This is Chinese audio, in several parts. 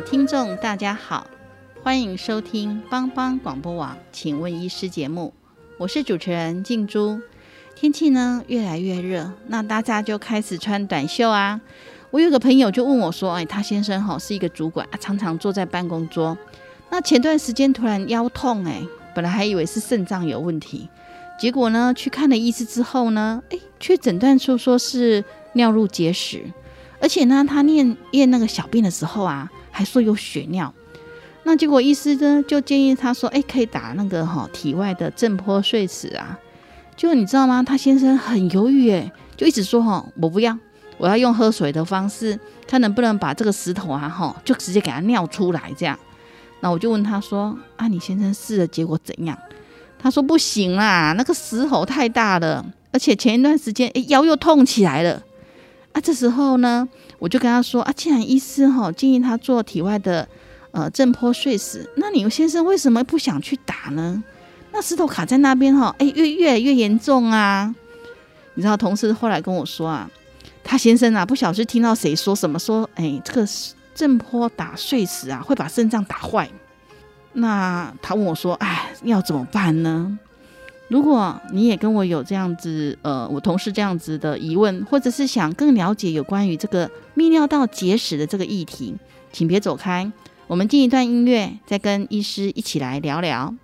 听众大家好，欢迎收听帮帮广播网，请问医师节目，我是主持人静珠。天气呢越来越热，那大家就开始穿短袖啊。我有个朋友就问我说：“哎，他先生哈是一个主管，常常坐在办公桌，那前段时间突然腰痛，哎，本来还以为是肾脏有问题，结果呢去看了医师之后呢，哎，却诊断出说是尿路结石。”而且呢，他念验那个小便的时候啊，还说有血尿。那结果医师呢就建议他说：“哎，可以打那个哈体外的震波碎石啊。”就你知道吗？他先生很犹豫，哎，就一直说：“哈，我不要，我要用喝水的方式，看能不能把这个石头啊，哈，就直接给他尿出来这样。”那我就问他说：“啊，你先生试的结果怎样？”他说：“不行啦，那个石头太大了，而且前一段时间哎腰又痛起来了。”啊，这时候呢，我就跟他说啊，既然医师哈建议他做体外的呃震波碎石，那你先生为什么不想去打呢？那石头卡在那边哈，哎，越越来越严重啊！你知道，同事后来跟我说啊，他先生啊不小心听到谁说什么说，哎，这个震波打碎石啊会把肾脏打坏。那他问我说，哎，要怎么办呢？如果你也跟我有这样子，呃，我同事这样子的疑问，或者是想更了解有关于这个泌尿道结石的这个议题，请别走开，我们进一段音乐，再跟医师一起来聊聊。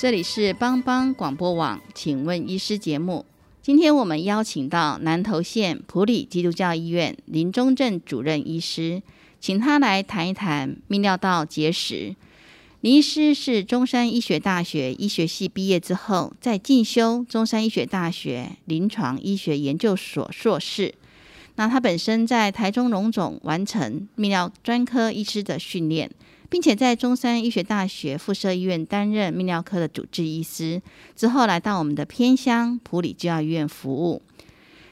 这里是帮帮广播网，请问医师节目。今天我们邀请到南投县普里基督教医院林中正主任医师，请他来谈一谈泌尿道结石。林医师是中山医学大学医学系毕业之后，在进修中山医学大学临床医学研究所硕士。那他本身在台中荣总完成泌尿专科医师的训练。并且在中山医学大学附设医院担任泌尿科的主治医师，之后来到我们的偏乡普里教医院服务。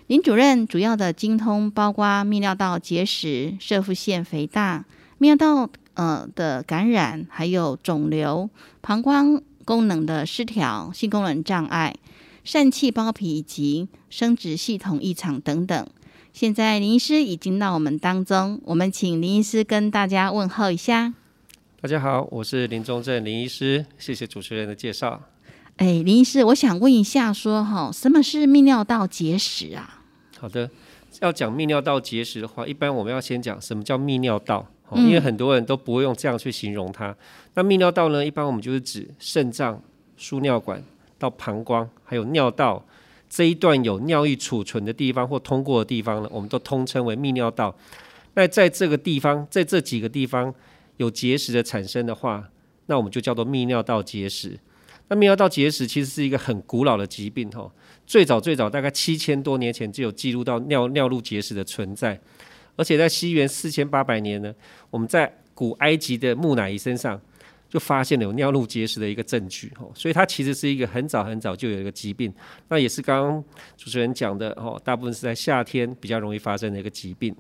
林主任主要的精通包括泌尿道结石、射腹腺肥大、泌尿道呃的感染，还有肿瘤、膀胱功能的失调、性功能障碍、疝气包皮以及生殖系统异常等等。现在林医师已经到我们当中，我们请林医师跟大家问候一下。大家好，我是林中正林医师，谢谢主持人的介绍。哎，林医师，我想问一下，说哈，什么是泌尿道结石啊？好的，要讲泌尿道结石的话，一般我们要先讲什么叫泌尿道，因为很多人都不会用这样去形容它。那泌尿道呢，一般我们就是指肾脏、输尿管到膀胱，还有尿道这一段有尿液储存的地方或通过的地方呢，我们都通称为泌尿道。那在这个地方，在这几个地方。有结石的产生的话，那我们就叫做泌尿道结石。那泌尿道结石其实是一个很古老的疾病，哈，最早最早大概七千多年前就有记录到尿尿路结石的存在，而且在西元四千八百年呢，我们在古埃及的木乃伊身上就发现了有尿路结石的一个证据，哈，所以它其实是一个很早很早就有一个疾病。那也是刚刚主持人讲的，哈，大部分是在夏天比较容易发生的一个疾病。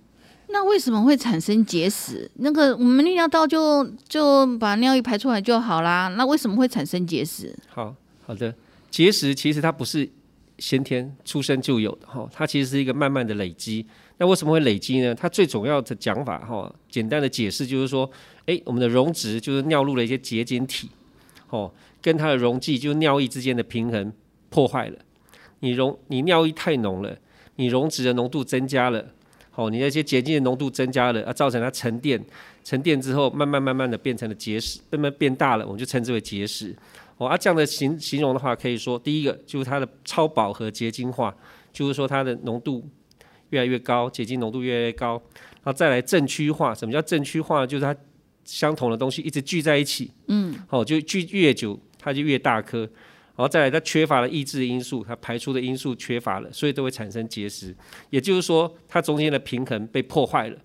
那为什么会产生结石？那个我们泌尿道就就把尿液排出来就好啦。那为什么会产生结石？好好的，结石其实它不是先天出生就有的哈，它其实是一个慢慢的累积。那为什么会累积呢？它最主要的讲法哈，简单的解释就是说，诶，我们的溶质就是尿路的一些结晶体，哦，跟它的溶剂就是尿液之间的平衡破坏了。你溶你尿液太浓了，你溶质的浓度增加了，哦，你那些结晶的浓度增加了，啊，造成它沉淀，沉淀之后慢慢慢慢的变成了结石，慢慢变大了，我们就称之为结石。哦，啊，这样的形形容的话，可以说第一个就是它的超饱和结晶化，就是说它的浓度。越来越高，结晶浓度越来越高，然后再来正区化。什么叫正区化？就是它相同的东西一直聚在一起，嗯，好，就聚越久，它就越大颗。然后再来，它缺乏了抑制因素，它排出的因素缺乏了，所以都会产生结石。也就是说，它中间的平衡被破坏了。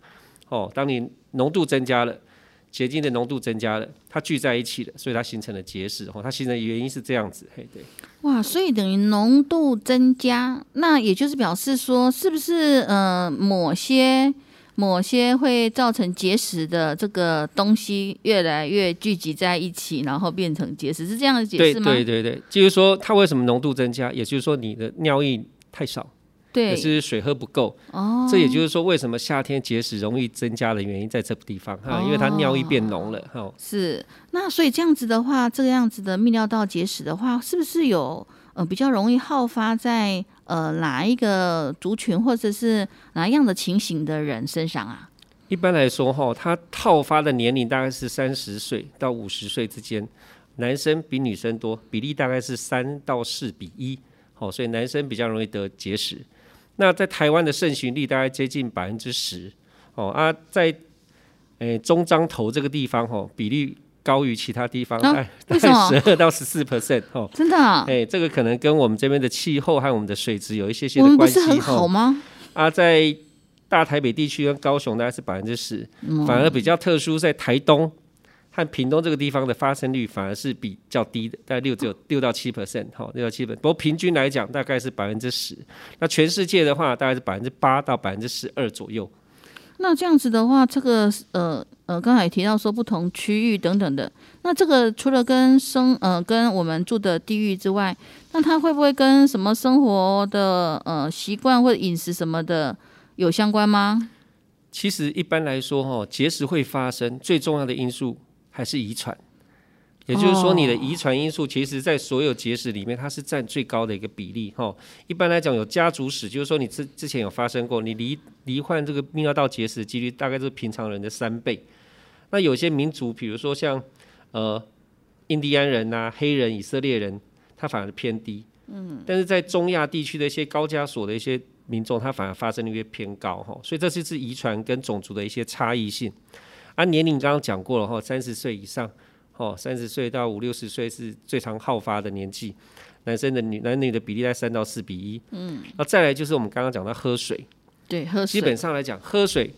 哦，当你浓度增加了。结晶的浓度增加了，它聚在一起了，所以它形成了结石。哦，它形成的原因是这样子，嘿，对。哇，所以等于浓度增加，那也就是表示说，是不是呃某些某些会造成结石的这个东西越来越聚集在一起，然后变成结石，是这样的解释吗？对对对对，就是说它为什么浓度增加，也就是说你的尿液太少。可是水喝不够，哦，这也就是说为什么夏天结石容易增加的原因在这个地方哈，因为它尿液变浓了哈。是，那所以这样子的话，这个样子的泌尿道结石的话，是不是有呃比较容易好发在呃哪一个族群或者是哪样的情形的人身上啊？一般来说哈，他套发的年龄大概是三十岁到五十岁之间，男生比女生多，比例大概是三到四比一，好，所以男生比较容易得结石。那在台湾的盛行率大概接近百分之十，哦啊，在诶中彰头这个地方哈，比例高于其他地方，哎大概十二到十四 percent 哦，真的？哎，这个可能跟我们这边的气候和我们的水质有一些些的关系是很好吗？啊，在大台北地区跟高雄大概是百分之十，反而比较特殊在台东。和屏东这个地方的发生率反而是比较低的，大概六只有六到七 percent，哈，六到七 percent。不过平均来讲大概是百分之十。那全世界的话大概是百分之八到百分之十二左右。那这样子的话，这个呃呃，刚才也提到说不同区域等等的，那这个除了跟生呃跟我们住的地域之外，那它会不会跟什么生活的呃习惯或者饮食什么的有相关吗？其实一般来说，哈，结石会发生最重要的因素。还是遗传，也就是说，你的遗传因素，其实在所有结石里面，它是占最高的一个比例。哈，一般来讲，有家族史，就是说你之之前有发生过，你罹罹患这个泌尿道结石的几率，大概是平常人的三倍。那有些民族，比如说像呃印第安人呐、黑人、以色列人，它反而偏低。嗯，但是在中亚地区的一些高加索的一些民众，它反而发生率偏高。哈，所以这就是遗传跟种族的一些差异性。按年龄刚刚讲过了哈，三十岁以上，哦，三十岁到五六十岁是最常好发的年纪，男生的女男女的比例在三到四比一。嗯，那再来就是我们刚刚讲到喝水，对，喝水基本上来讲，喝水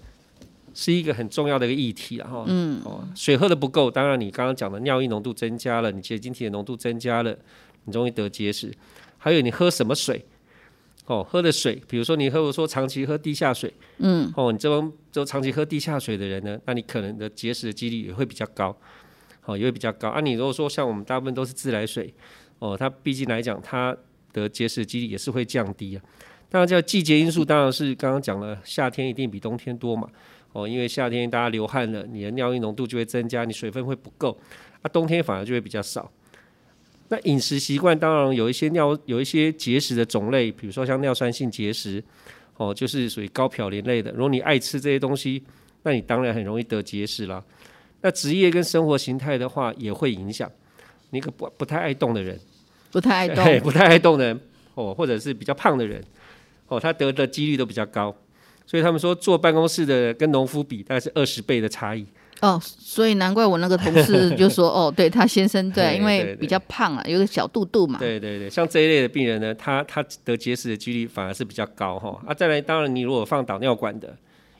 是一个很重要的一个议题了哈。嗯，哦，水喝的不够，当然你刚刚讲的尿液浓度增加了，你结晶体的浓度增加了，你容易得结石。还有你喝什么水？哦，喝的水，比如说你喝我，说长期喝地下水，嗯，哦，你这帮就长期喝地下水的人呢，那你可能的结石的几率也会比较高，哦，也会比较高。啊，你如果说像我们大部分都是自来水，哦，它毕竟来讲，它的结石的几率也是会降低啊。当然，叫季节因素，当然是刚刚讲了，夏天一定比冬天多嘛，哦，因为夏天大家流汗了，你的尿液浓度就会增加，你水分会不够，啊，冬天反而就会比较少。那饮食习惯当然有一些尿有一些结石的种类，比如说像尿酸性结石，哦，就是属于高嘌呤类的。如果你爱吃这些东西，那你当然很容易得结石啦。那职业跟生活形态的话也会影响。你可不不太爱动的人，不太爱 动，不太爱动的人，哦，或者是比较胖的人，哦，他得的几率都比较高。所以他们说坐办公室的跟农夫比，大概是二十倍的差异。哦，所以难怪我那个同事就说，哦，对他先生对，因为比较胖啊，有个小肚肚嘛。对对对，像这一类的病人呢，他他得结石的几率反而是比较高哈。啊，再来，当然你如果放导尿管的，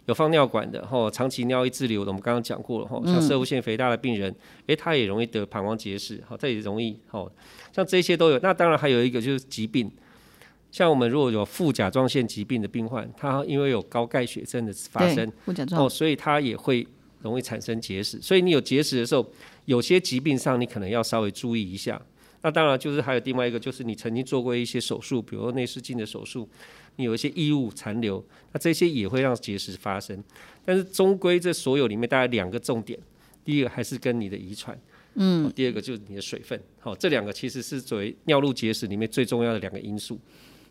有放尿管的哈，长期尿液滞留的，我们刚刚讲过了哈，像射物腺肥大的病人，哎，他也容易得膀胱结石，好，这也容易哈。像这些都有，那当然还有一个就是疾病，像我们如果有副甲状腺疾病的病患，他因为有高钙血症的发生，副甲状，哦，所以他也会。容易产生结石，所以你有结石的时候，有些疾病上你可能要稍微注意一下。那当然就是还有另外一个，就是你曾经做过一些手术，比如说内视镜的手术，你有一些异物残留，那这些也会让结石发生。但是终归这所有里面大概两个重点，第一个还是跟你的遗传，嗯，第二个就是你的水分，好，这两个其实是作为尿路结石里面最重要的两个因素。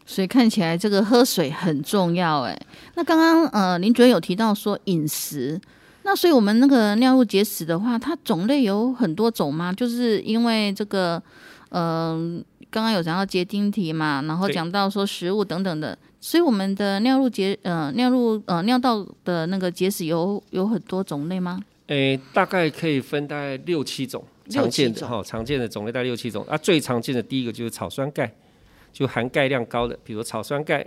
所以看起来这个喝水很重要，哎，那刚刚呃林主任有提到说饮食，那所以我们那个尿路结石的话，它种类有很多种吗？就是因为这个，嗯，刚刚有讲到结晶体嘛，然后讲到说食物等等的，所以我们的尿路结呃尿路呃尿道的那个结石有有很多种类吗？诶，大概可以分大概六七种常见的哈，常见的种类大概六七种啊，最常见的第一个就是草酸钙。就含钙量高的，比如草酸钙。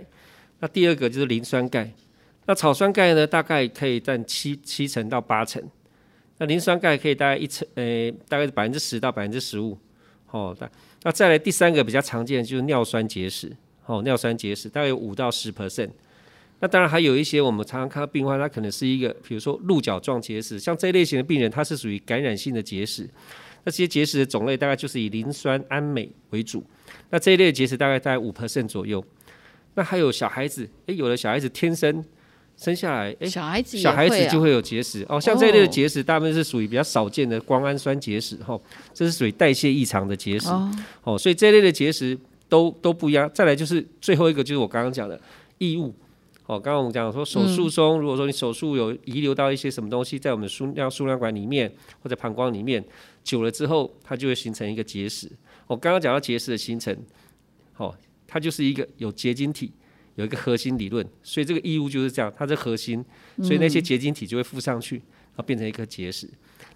那第二个就是磷酸钙。那草酸钙呢，大概可以占七七成到八成。那磷酸钙可以大概一成，呃，大概是百分之十到百分之十五。哦，那那再来第三个比较常见的就是尿酸结石。哦，尿酸结石大概有五到十 percent。那当然还有一些我们常常看到病患，他可能是一个，比如说鹿角状结石，像这类型的病人，他是属于感染性的结石。那这些结石的种类大概就是以磷酸氨镁为主。那这一类结石大概在五 percent 左右。那还有小孩子，诶，有的小孩子天生生下来，诶，小孩子小孩子就会有结石哦。像这一类的结石，大部分是属于比较少见的胱氨酸结石，哈，这是属于代谢异常的结石。哦，所以这一类的结石都都不一样。再来就是最后一个，就是我刚刚讲的异物。哦，刚刚我们讲说手术中，如果说你手术有遗留到一些什么东西在我们输尿输尿管里面或者膀胱里面，久了之后，它就会形成一个结石。我刚刚讲到结石的形成，哦，它就是一个有结晶体，有一个核心理论，所以这个异物就是这样，它是核心，所以那些结晶体就会附上去，然后变成一颗结石。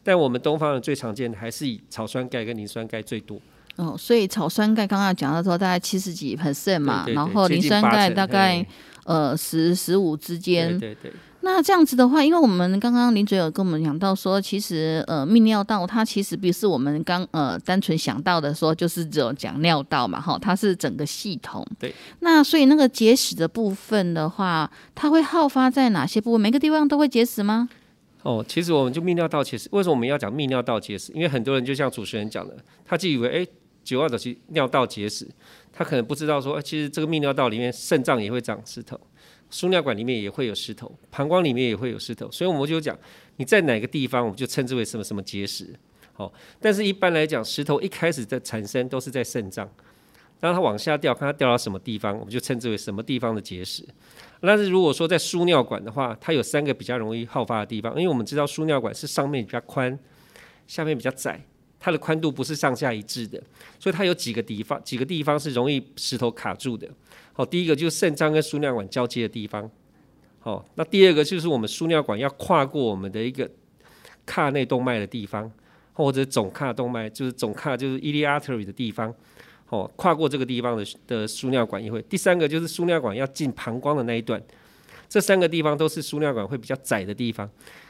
但我们东方人最常见的还是以草酸钙跟磷酸钙最多。哦，所以草酸钙刚刚讲到说大概七十几 percent 嘛，然后磷酸钙大概。呃，十十五之间，对对。那这样子的话，因为我们刚刚林嘴有跟我们讲到说，其实呃，泌尿道它其实不是我们刚呃单纯想到的说，就是只有讲尿道嘛，哈，它是整个系统。对。那所以那个结石的部分的话，它会好发在哪些部位？每个地方都会结石吗？哦，其实我们就泌尿道结石，为什么我们要讲泌尿道结石？因为很多人就像主持人讲的，他就以为哎，九二的是尿道结石。他可能不知道说，其实这个泌尿道里面肾脏也会长石头，输尿管里面也会有石头，膀胱里面也会有石头，所以我们就讲你在哪个地方，我们就称之为什么什么结石。好，但是一般来讲，石头一开始的产生都是在肾脏，然后它往下掉，看它掉到什么地方，我们就称之为什么地方的结石。但是如果说在输尿管的话，它有三个比较容易好发的地方，因为我们知道输尿管是上面比较宽，下面比较窄。它的宽度不是上下一致的，所以它有几个地方，几个地方是容易石头卡住的。好，第一个就是肾脏跟输尿管交接的地方。好，那第二个就是我们输尿管要跨过我们的一个髂内动脉的地方，或者总髂动脉，就是总髂就是 iliartery 的地方。哦，跨过这个地方的的输尿管也会。第三个就是输尿管要进膀胱的那一段，这三个地方都是输尿管会比较窄的地方，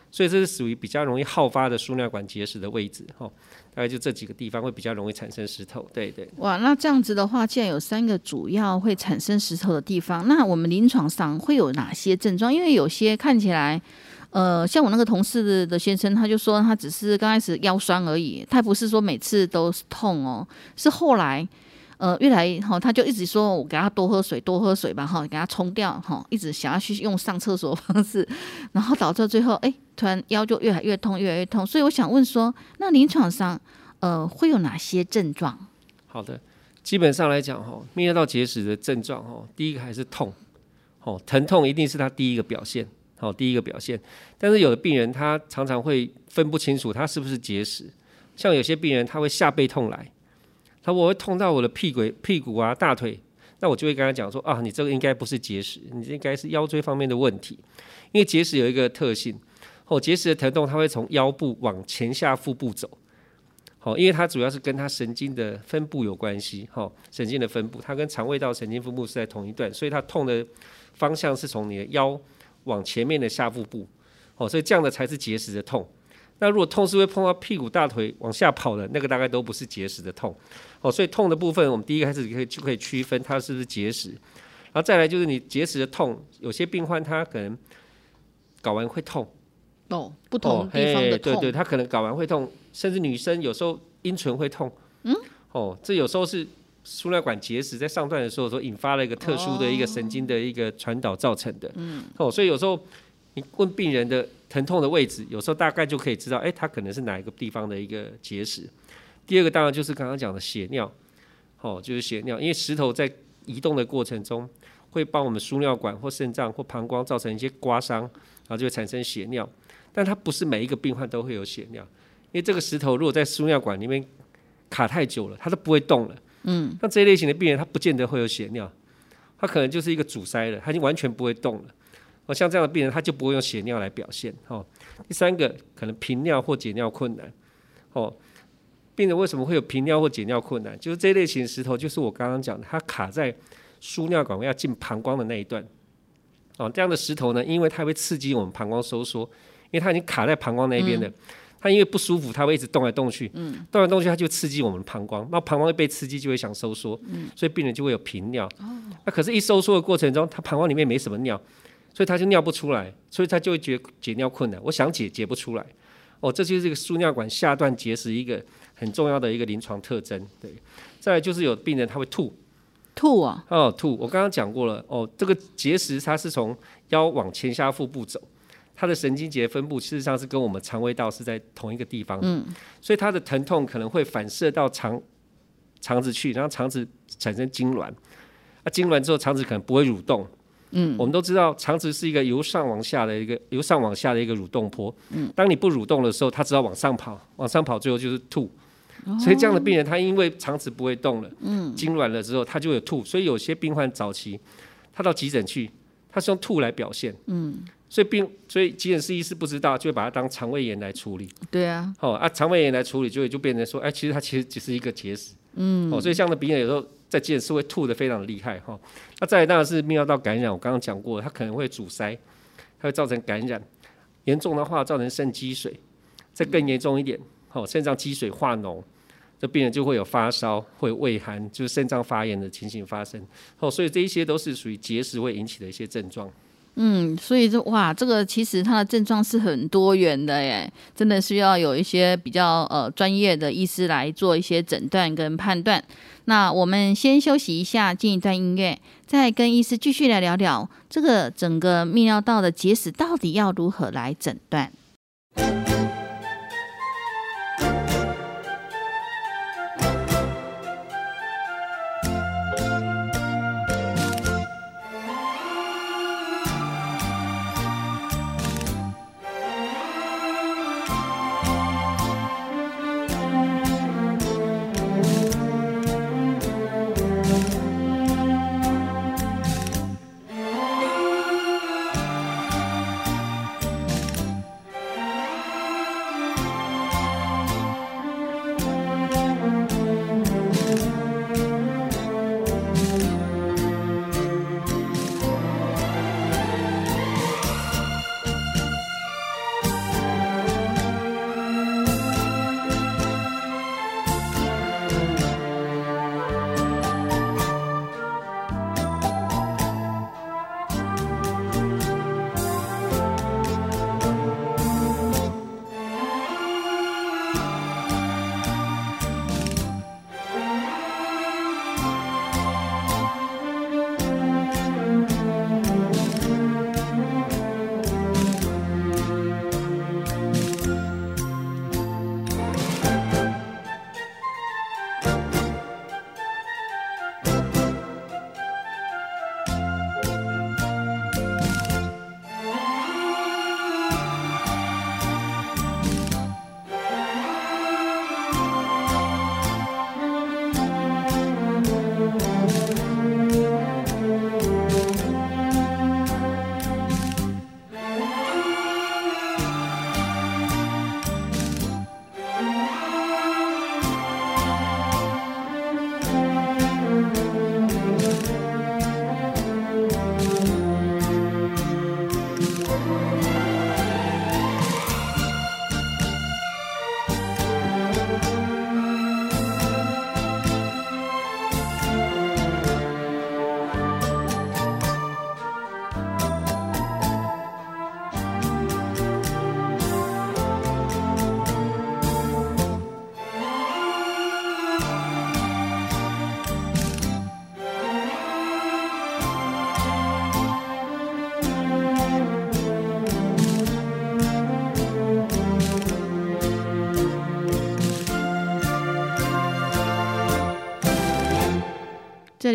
所以这是属于比较容易好发的输尿管结石的位置。哈。大概就这几个地方会比较容易产生石头，对对。哇，那这样子的话，既然有三个主要会产生石头的地方，那我们临床上会有哪些症状？因为有些看起来，呃，像我那个同事的先生，他就说他只是刚开始腰酸而已，他不是说每次都是痛哦，是后来。呃，越来哈，他就一直说我给他多喝水，多喝水吧，哈，给他冲掉，哈，一直想要去用上厕所方式，然后导致最后，哎，突然腰就越来越痛，越来越痛。所以我想问说，那临床上，呃，会有哪些症状？好的，基本上来讲，哈，泌尿道结石的症状，哈，第一个还是痛，哦，疼痛一定是他第一个表现，好，第一个表现。但是有的病人他常常会分不清楚他是不是结石，像有些病人他会下背痛来。他我会痛到我的屁股、屁股啊、大腿，那我就会跟他讲说啊，你这个应该不是结石，你应该是腰椎方面的问题。因为结石有一个特性，哦，结石的疼痛它会从腰部往前下腹部走，好，因为它主要是跟它神经的分布有关系，哈，神经的分布，它跟肠胃道神经分布是在同一段，所以它痛的方向是从你的腰往前面的下腹部，哦，所以这样的才是结石的痛。那如果痛是会碰到屁股、大腿往下跑的那个，大概都不是结石的痛。哦，所以痛的部分，我们第一开始可以就可以区分它是不是结石，然后再来就是你结石的痛，有些病患他可能睾丸会痛。哦，不同地方的痛。对对，他可能睾丸会痛，甚至女生有时候阴唇会痛。嗯。哦，这有时候是输尿管结石在上段的时候所引发了一个特殊的一个神经的一个传导造成的。嗯，哦，所以有时候你问病人的疼痛的位置，有时候大概就可以知道，哎，它可能是哪一个地方的一个结石。第二个当然就是刚刚讲的血尿，哦，就是血尿，因为石头在移动的过程中会帮我们输尿管或肾脏或膀胱造成一些刮伤，然后就会产生血尿。但它不是每一个病患都会有血尿，因为这个石头如果在输尿管里面卡太久了，它都不会动了。嗯，那这一类型的病人，他不见得会有血尿，他可能就是一个阻塞了，他已经完全不会动了。哦，像这样的病人，他就不会用血尿来表现。哦，第三个可能频尿或解尿困难。哦。病人为什么会有频尿或解尿困难？就是这类型石头，就是我刚刚讲的，它卡在输尿管要进膀胱的那一段。哦，这样的石头呢，因为它会刺激我们膀胱收缩，因为它已经卡在膀胱那边的，它因为不舒服，它会一直动来动去，嗯，动来动去，它就刺激我们膀胱，那膀胱被刺激就会想收缩，嗯，所以病人就会有频尿。哦，那可是，一收缩的过程中，它膀胱里面没什么尿，所以他就尿不出来，所以他就会觉解尿困难。我想解解不出来。哦，这就是这个输尿管下段结石一个。很重要的一个临床特征，对。再来就是有病人他会吐，吐啊，哦吐。我刚刚讲过了，哦，这个结石它是从腰往前下腹部走，它的神经节分布事实上是跟我们肠胃道是在同一个地方，嗯，所以它的疼痛可能会反射到肠肠子去，然后肠子产生痉挛，啊，痉挛之后肠子可能不会蠕动。嗯，我们都知道肠子是一个由上往下的一个由上往下的一个蠕动坡。嗯，当你不蠕动的时候，它只要往上跑，往上跑，最后就是吐。所以这样的病人，他因为肠子不会动了，嗯，痉挛了之后，他就有吐。所以有些病患早期，他到急诊去，他是用吐来表现。嗯，所以病，所以急诊室医师不知道，就会把它当肠胃炎来处理。对啊，哦啊，肠胃炎来处理，就会就变成说，哎，其实他其实只是一个结石。嗯，哦，所以这样的病人有时候。在急诊室会吐的非常厉害哈，那再来当然是泌尿道感染，我刚刚讲过，它可能会阻塞，它会造成感染，严重的话造成肾积水，再更严重一点，好肾脏积水化脓，这病人就会有发烧，会畏寒，就是肾脏发炎的情形发生，哦，所以这一些都是属于结石会引起的一些症状。嗯，所以这哇，这个其实它的症状是很多元的耶，真的需要有一些比较呃专业的医师来做一些诊断跟判断。那我们先休息一下，进一段音乐，再跟医师继续来聊聊这个整个泌尿道的结石到底要如何来诊断。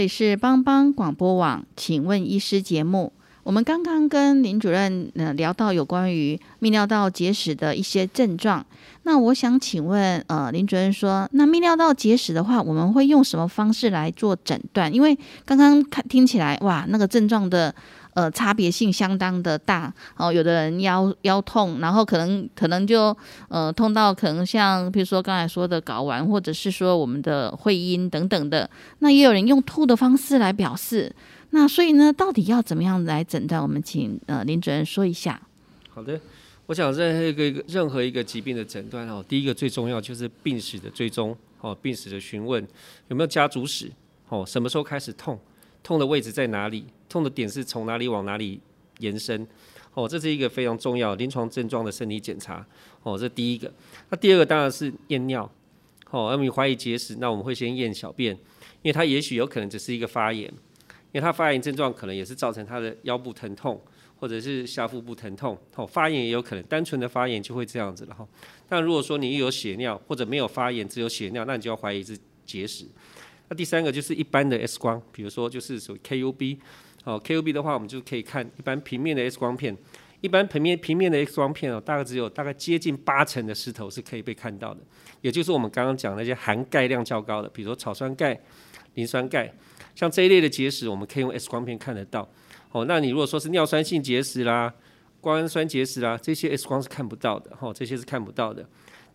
是帮帮广播网，请问医师节目。我们刚刚跟林主任呃聊到有关于泌尿道结石的一些症状，那我想请问呃林主任说，那泌尿道结石的话，我们会用什么方式来做诊断？因为刚刚看听起来哇，那个症状的呃差别性相当的大哦，有的人腰腰痛，然后可能可能就呃痛到可能像比如说刚才说的睾丸，或者是说我们的会阴等等的，那也有人用吐的方式来表示。那所以呢，到底要怎么样来诊断？我们请呃林主任说一下。好的，我想任何一个任何一个疾病的诊断哦，第一个最重要就是病史的追踪哦，病史的询问有没有家族史哦，什么时候开始痛，痛的位置在哪里，痛的点是从哪里往哪里延伸哦，这是一个非常重要临床症状的身体检查哦，这第一个。那第二个当然是验尿哦，那你怀疑结石，那我们会先验小便，因为它也许有可能只是一个发炎。因为他发炎症状可能也是造成他的腰部疼痛，或者是下腹部疼痛，哦，发炎也有可能，单纯的发炎就会这样子了哈。但如果说你有血尿或者没有发炎，只有血尿，那你就要怀疑是结石。那第三个就是一般的 X 光，比如说就是属于 KUB，哦，KUB 的话，我们就可以看一般平面的 X 光片，一般平面平面的 X 光片哦，大概只有大概接近八成的石头是可以被看到的，也就是我们刚刚讲那些含钙量较高的，比如说草酸钙、磷酸钙。像这一类的结石，我们可以用 X 光片看得到。哦，那你如果说是尿酸性结石啦、胱氨酸结石啦，这些 X 光是看不到的。哈，这些是看不到的。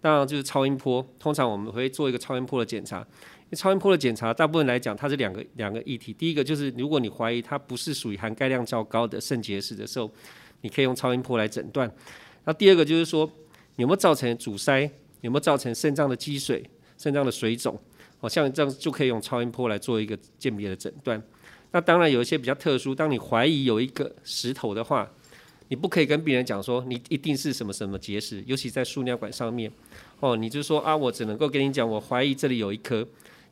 当然就是超音波，通常我们会做一个超音波的检查。超音波的检查，大部分来讲，它是两个两个议题。第一个就是，如果你怀疑它不是属于含钙量较高的肾结石的时候，你可以用超音波来诊断。那第二个就是说，有没有造成阻塞，有没有造成肾脏的积水、肾脏的水肿。哦，像这样就可以用超音波来做一个鉴别的诊断。那当然有一些比较特殊，当你怀疑有一个石头的话，你不可以跟病人讲说你一定是什么什么结石，尤其在输尿管上面。哦，你就说啊，我只能够跟你讲，我怀疑这里有一颗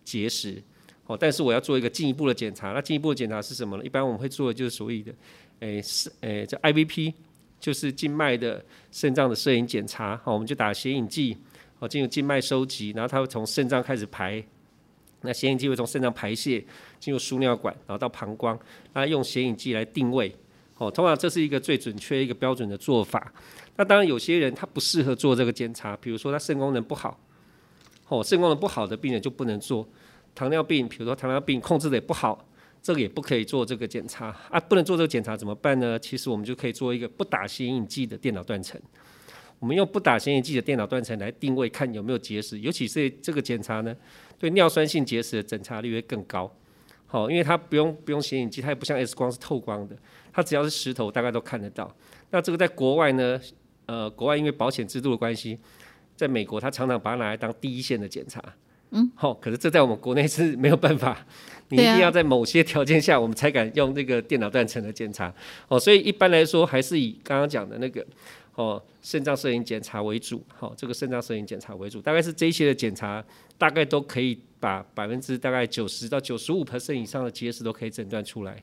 结石。哦，但是我要做一个进一步的检查。那进一步的检查是什么呢？一般我们会做的就是所谓的，诶是诶叫 IVP，就是静脉的肾脏的摄影检查。好，我们就打显影剂，哦进入静脉收集，然后它会从肾脏开始排。那显影剂会从肾脏排泄进入输尿管，然后到膀胱，那用显影剂来定位。哦，通常这是一个最准确、一个标准的做法。那当然有些人他不适合做这个检查，比如说他肾功能不好，哦，肾功能不好的病人就不能做。糖尿病，比如说糖尿病控制的也不好，这个也不可以做这个检查啊。不能做这个检查怎么办呢？其实我们就可以做一个不打显影剂的电脑断层。我们用不打显影剂的电脑断层来定位，看有没有结石。尤其是这个检查呢。对尿酸性结石的诊查率会更高，好，因为它不用不用显影剂，它也不像 X 光是透光的，它只要是石头，大概都看得到。那这个在国外呢，呃，国外因为保险制度的关系，在美国，他常常把它拿来当第一线的检查，嗯，好，可是这在我们国内是没有办法，你一定要在某些条件下，我们才敢用这个电脑断层的检查，哦，所以一般来说，还是以刚刚讲的那个。哦，肾脏摄影检查为主，好，这个肾脏摄影检查为主，大概是这些的检查，大概都可以把百分之大概九十到九十五 percent 以上的结石都可以诊断出来。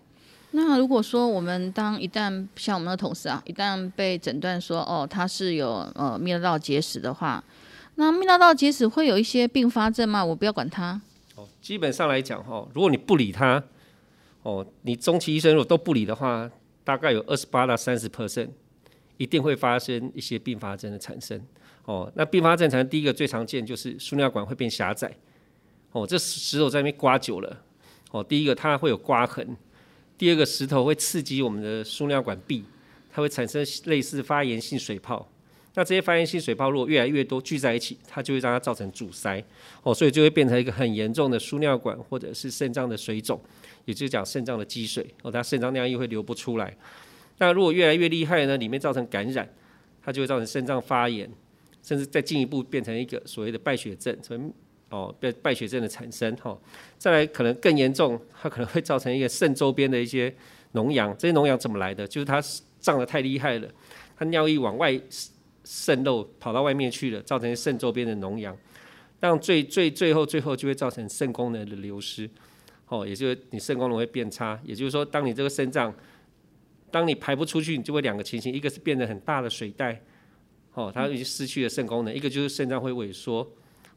那如果说我们当一旦像我们的同事啊，一旦被诊断说哦他是有呃泌尿道结石的话，那泌尿道结石会有一些并发症吗？我不要管它。哦，基本上来讲哈，如果你不理它，哦，你中期医生如果都不理的话，大概有二十八到三十 percent。一定会发生一些并发症的产生，哦，那并发症产生第一个最常见就是输尿管会变狭窄，哦，这石头在那边刮久了，哦，第一个它会有刮痕，第二个石头会刺激我们的输尿管壁，它会产生类似发炎性水泡，那这些发炎性水泡如果越来越多聚在一起，它就会让它造成阻塞，哦，所以就会变成一个很严重的输尿管或者是肾脏的水肿，也就是讲肾脏的积水，哦，它肾脏尿液会流不出来。那如果越来越厉害呢？里面造成感染，它就会造成肾脏发炎，甚至再进一步变成一个所谓的败血症，所以哦，败败血症的产生哈。再来可能更严重，它可能会造成一个肾周边的一些脓疡。这些脓疡怎么来的？就是它胀得太厉害了，它尿液往外渗漏，跑到外面去了，造成肾周边的脓疡。但最最最后最后就会造成肾功能的流失，哦，也就是你肾功能会变差。也就是说，当你这个肾脏当你排不出去，你就会两个情形，一个是变得很大的水袋，哦，它已经失去了肾功能；一个就是肾脏会萎缩，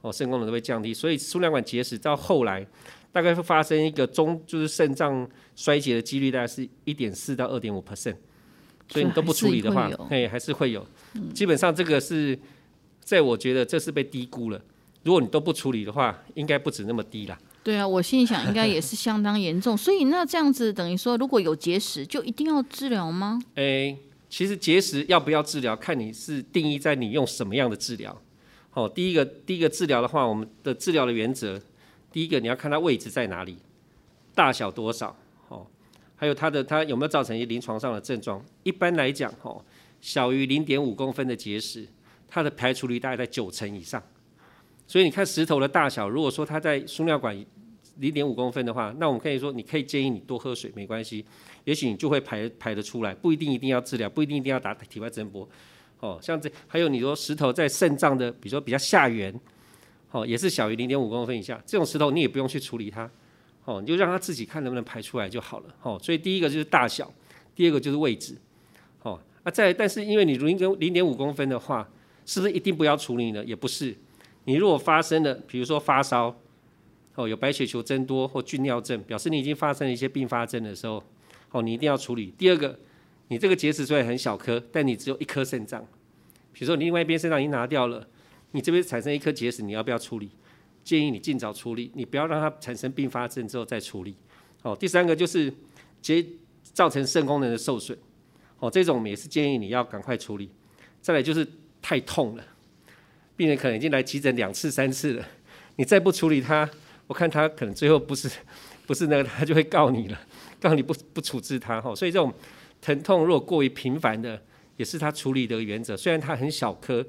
哦，肾功能都会降低，所以输尿管结石到后来大概会发生一个中就是肾脏衰竭的几率大概是一点四到二点五 percent，所以你都不处理的话所以还是会有。基本上这个是在我觉得这是被低估了。如果你都不处理的话，应该不止那么低啦。对啊，我心里想应该也是相当严重，所以那这样子等于说，如果有结石，就一定要治疗吗？诶，其实结石要不要治疗，看你是定义在你用什么样的治疗。哦，第一个第一个治疗的话，我们的治疗的原则，第一个你要看它位置在哪里，大小多少，哦，还有它的它有没有造成一些临床上的症状。一般来讲，哦，小于零点五公分的结石，它的排除率大概在九成以上。所以你看石头的大小，如果说它在输尿管零点五公分的话，那我们可以说，你可以建议你多喝水，没关系，也许你就会排排得出来，不一定一定要治疗，不一定一定要打体外震波。哦，像这还有你说石头在肾脏的，比如说比较下缘，哦，也是小于零点五公分以下，这种石头你也不用去处理它，哦，你就让它自己看能不能排出来就好了。哦，所以第一个就是大小，第二个就是位置，哦，啊再但是因为你零跟零点五公分的话，是不是一定不要处理呢？也不是。你如果发生了，比如说发烧，哦，有白血球增多或菌尿症，表示你已经发生了一些并发症的时候，哦，你一定要处理。第二个，你这个结石虽然很小颗，但你只有一颗肾脏，比如说你另外一边肾脏已经拿掉了，你这边产生一颗结石，你要不要处理？建议你尽早处理，你不要让它产生并发症之后再处理。哦，第三个就是结造成肾功能的受损，哦，这种也是建议你要赶快处理。再来就是太痛了。病人可能已经来急诊两次、三次了，你再不处理他，我看他可能最后不是不是那个，他就会告你了，告你不不处置他哈。所以这种疼痛如果过于频繁的，也是他处理的原则。虽然他很小颗，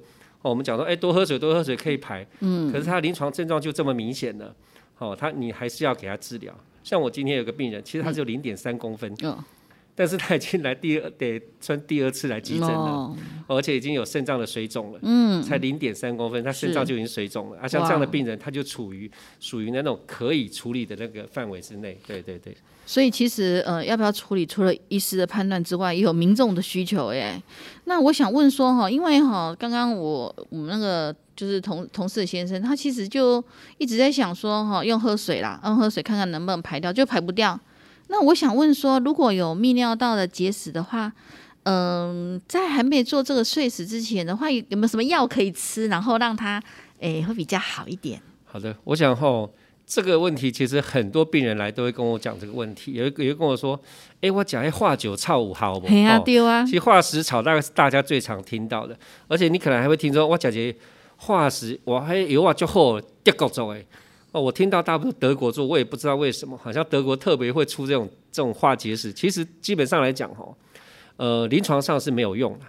哦，我们讲说，哎，多喝水，多喝水可以排，嗯，可是他临床症状就这么明显了，哦，他你还是要给他治疗。像我今天有个病人，其实他只有零点三公分。但是他已经来第二得穿第二次来急诊了，而且已经有肾脏的水肿了，嗯，才零点三公分，他肾脏就已经水肿了。啊，像这样的病人，他就处于属于那种可以处理的那个范围之内。对对对。所以其实呃，要不要处理，除了医师的判断之外，也有民众的需求。哎，那我想问说哈，因为哈，刚刚我我们那个就是同同事的先生，他其实就一直在想说哈，用喝水啦，用喝水看看能不能排掉，就排不掉。那我想问说，如果有泌尿道的结石的话，嗯，在还没做这个碎石之前的话，有没有什么药可以吃，然后让它诶会比较好一点？好的，我想哈，这个问题其实很多病人来都会跟我讲这个问题，有一个有跟我说，哎，我讲哎化酒炒五好不？对啊，对啊。其实化石草大概是大家最常听到的，而且你可能还会听说，我讲些化石，我还有啊就好德国做哎。哦，我听到大部分德国做，我也不知道为什么，好像德国特别会出这种这种化结石。其实基本上来讲，哈，呃，临床上是没有用的，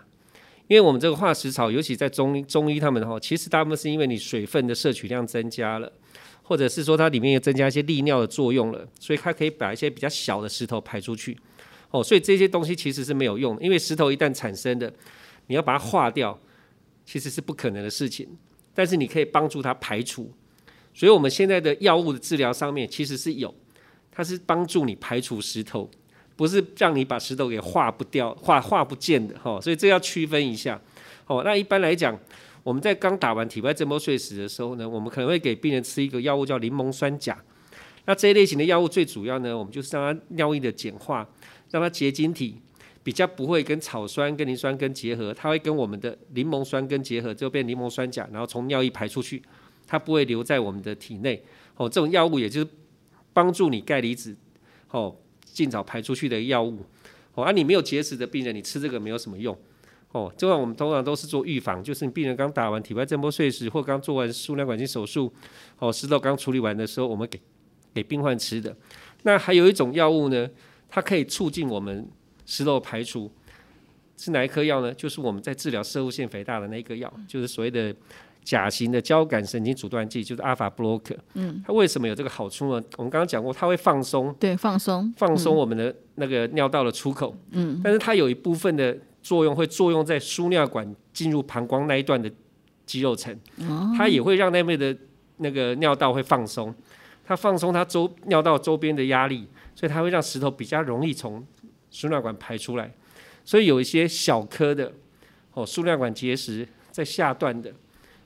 因为我们这个化石草，尤其在中医中医他们哈，其实大部分是因为你水分的摄取量增加了，或者是说它里面又增加一些利尿的作用了，所以它可以把一些比较小的石头排出去。哦，所以这些东西其实是没有用，因为石头一旦产生的，你要把它化掉，其实是不可能的事情。但是你可以帮助它排除。所以，我们现在的药物的治疗上面其实是有，它是帮助你排除石头，不是让你把石头给化不掉、化化不见的哈。所以这要区分一下。哦，那一般来讲，我们在刚打完体外震波碎石的时候呢，我们可能会给病人吃一个药物叫柠檬酸钾。那这一类型的药物最主要呢，我们就是让它尿液的碱化，让它结晶体比较不会跟草酸跟磷酸根结合，它会跟我们的柠檬酸根结合，就变柠檬酸钾，然后从尿液排出去。它不会留在我们的体内，哦，这种药物也就是帮助你钙离子，哦，尽早排出去的药物，哦，而你没有结石的病人，你吃这个没有什么用，哦，这块我们通常都是做预防，就是你病人刚打完体外震波碎石或刚做完输尿管镜手术，哦，石头刚处理完的时候，我们给给病患吃的。那还有一种药物呢，它可以促进我们石头排除，是哪一颗药呢？就是我们在治疗射物腺肥大的那个药，就是所谓的。甲型的交感神经阻断剂就是阿尔法布洛克，嗯，它为什么有这个好处呢？我们刚刚讲过，它会放松，对，放松，放松我们的那个尿道的出口，嗯，但是它有一部分的作用会作用在输尿管进入膀胱那一段的肌肉层，哦，它也会让那边的那个尿道会放松，它放松它周尿道周边的压力，所以它会让石头比较容易从输尿管排出来，所以有一些小颗的哦输尿管结石在下段的。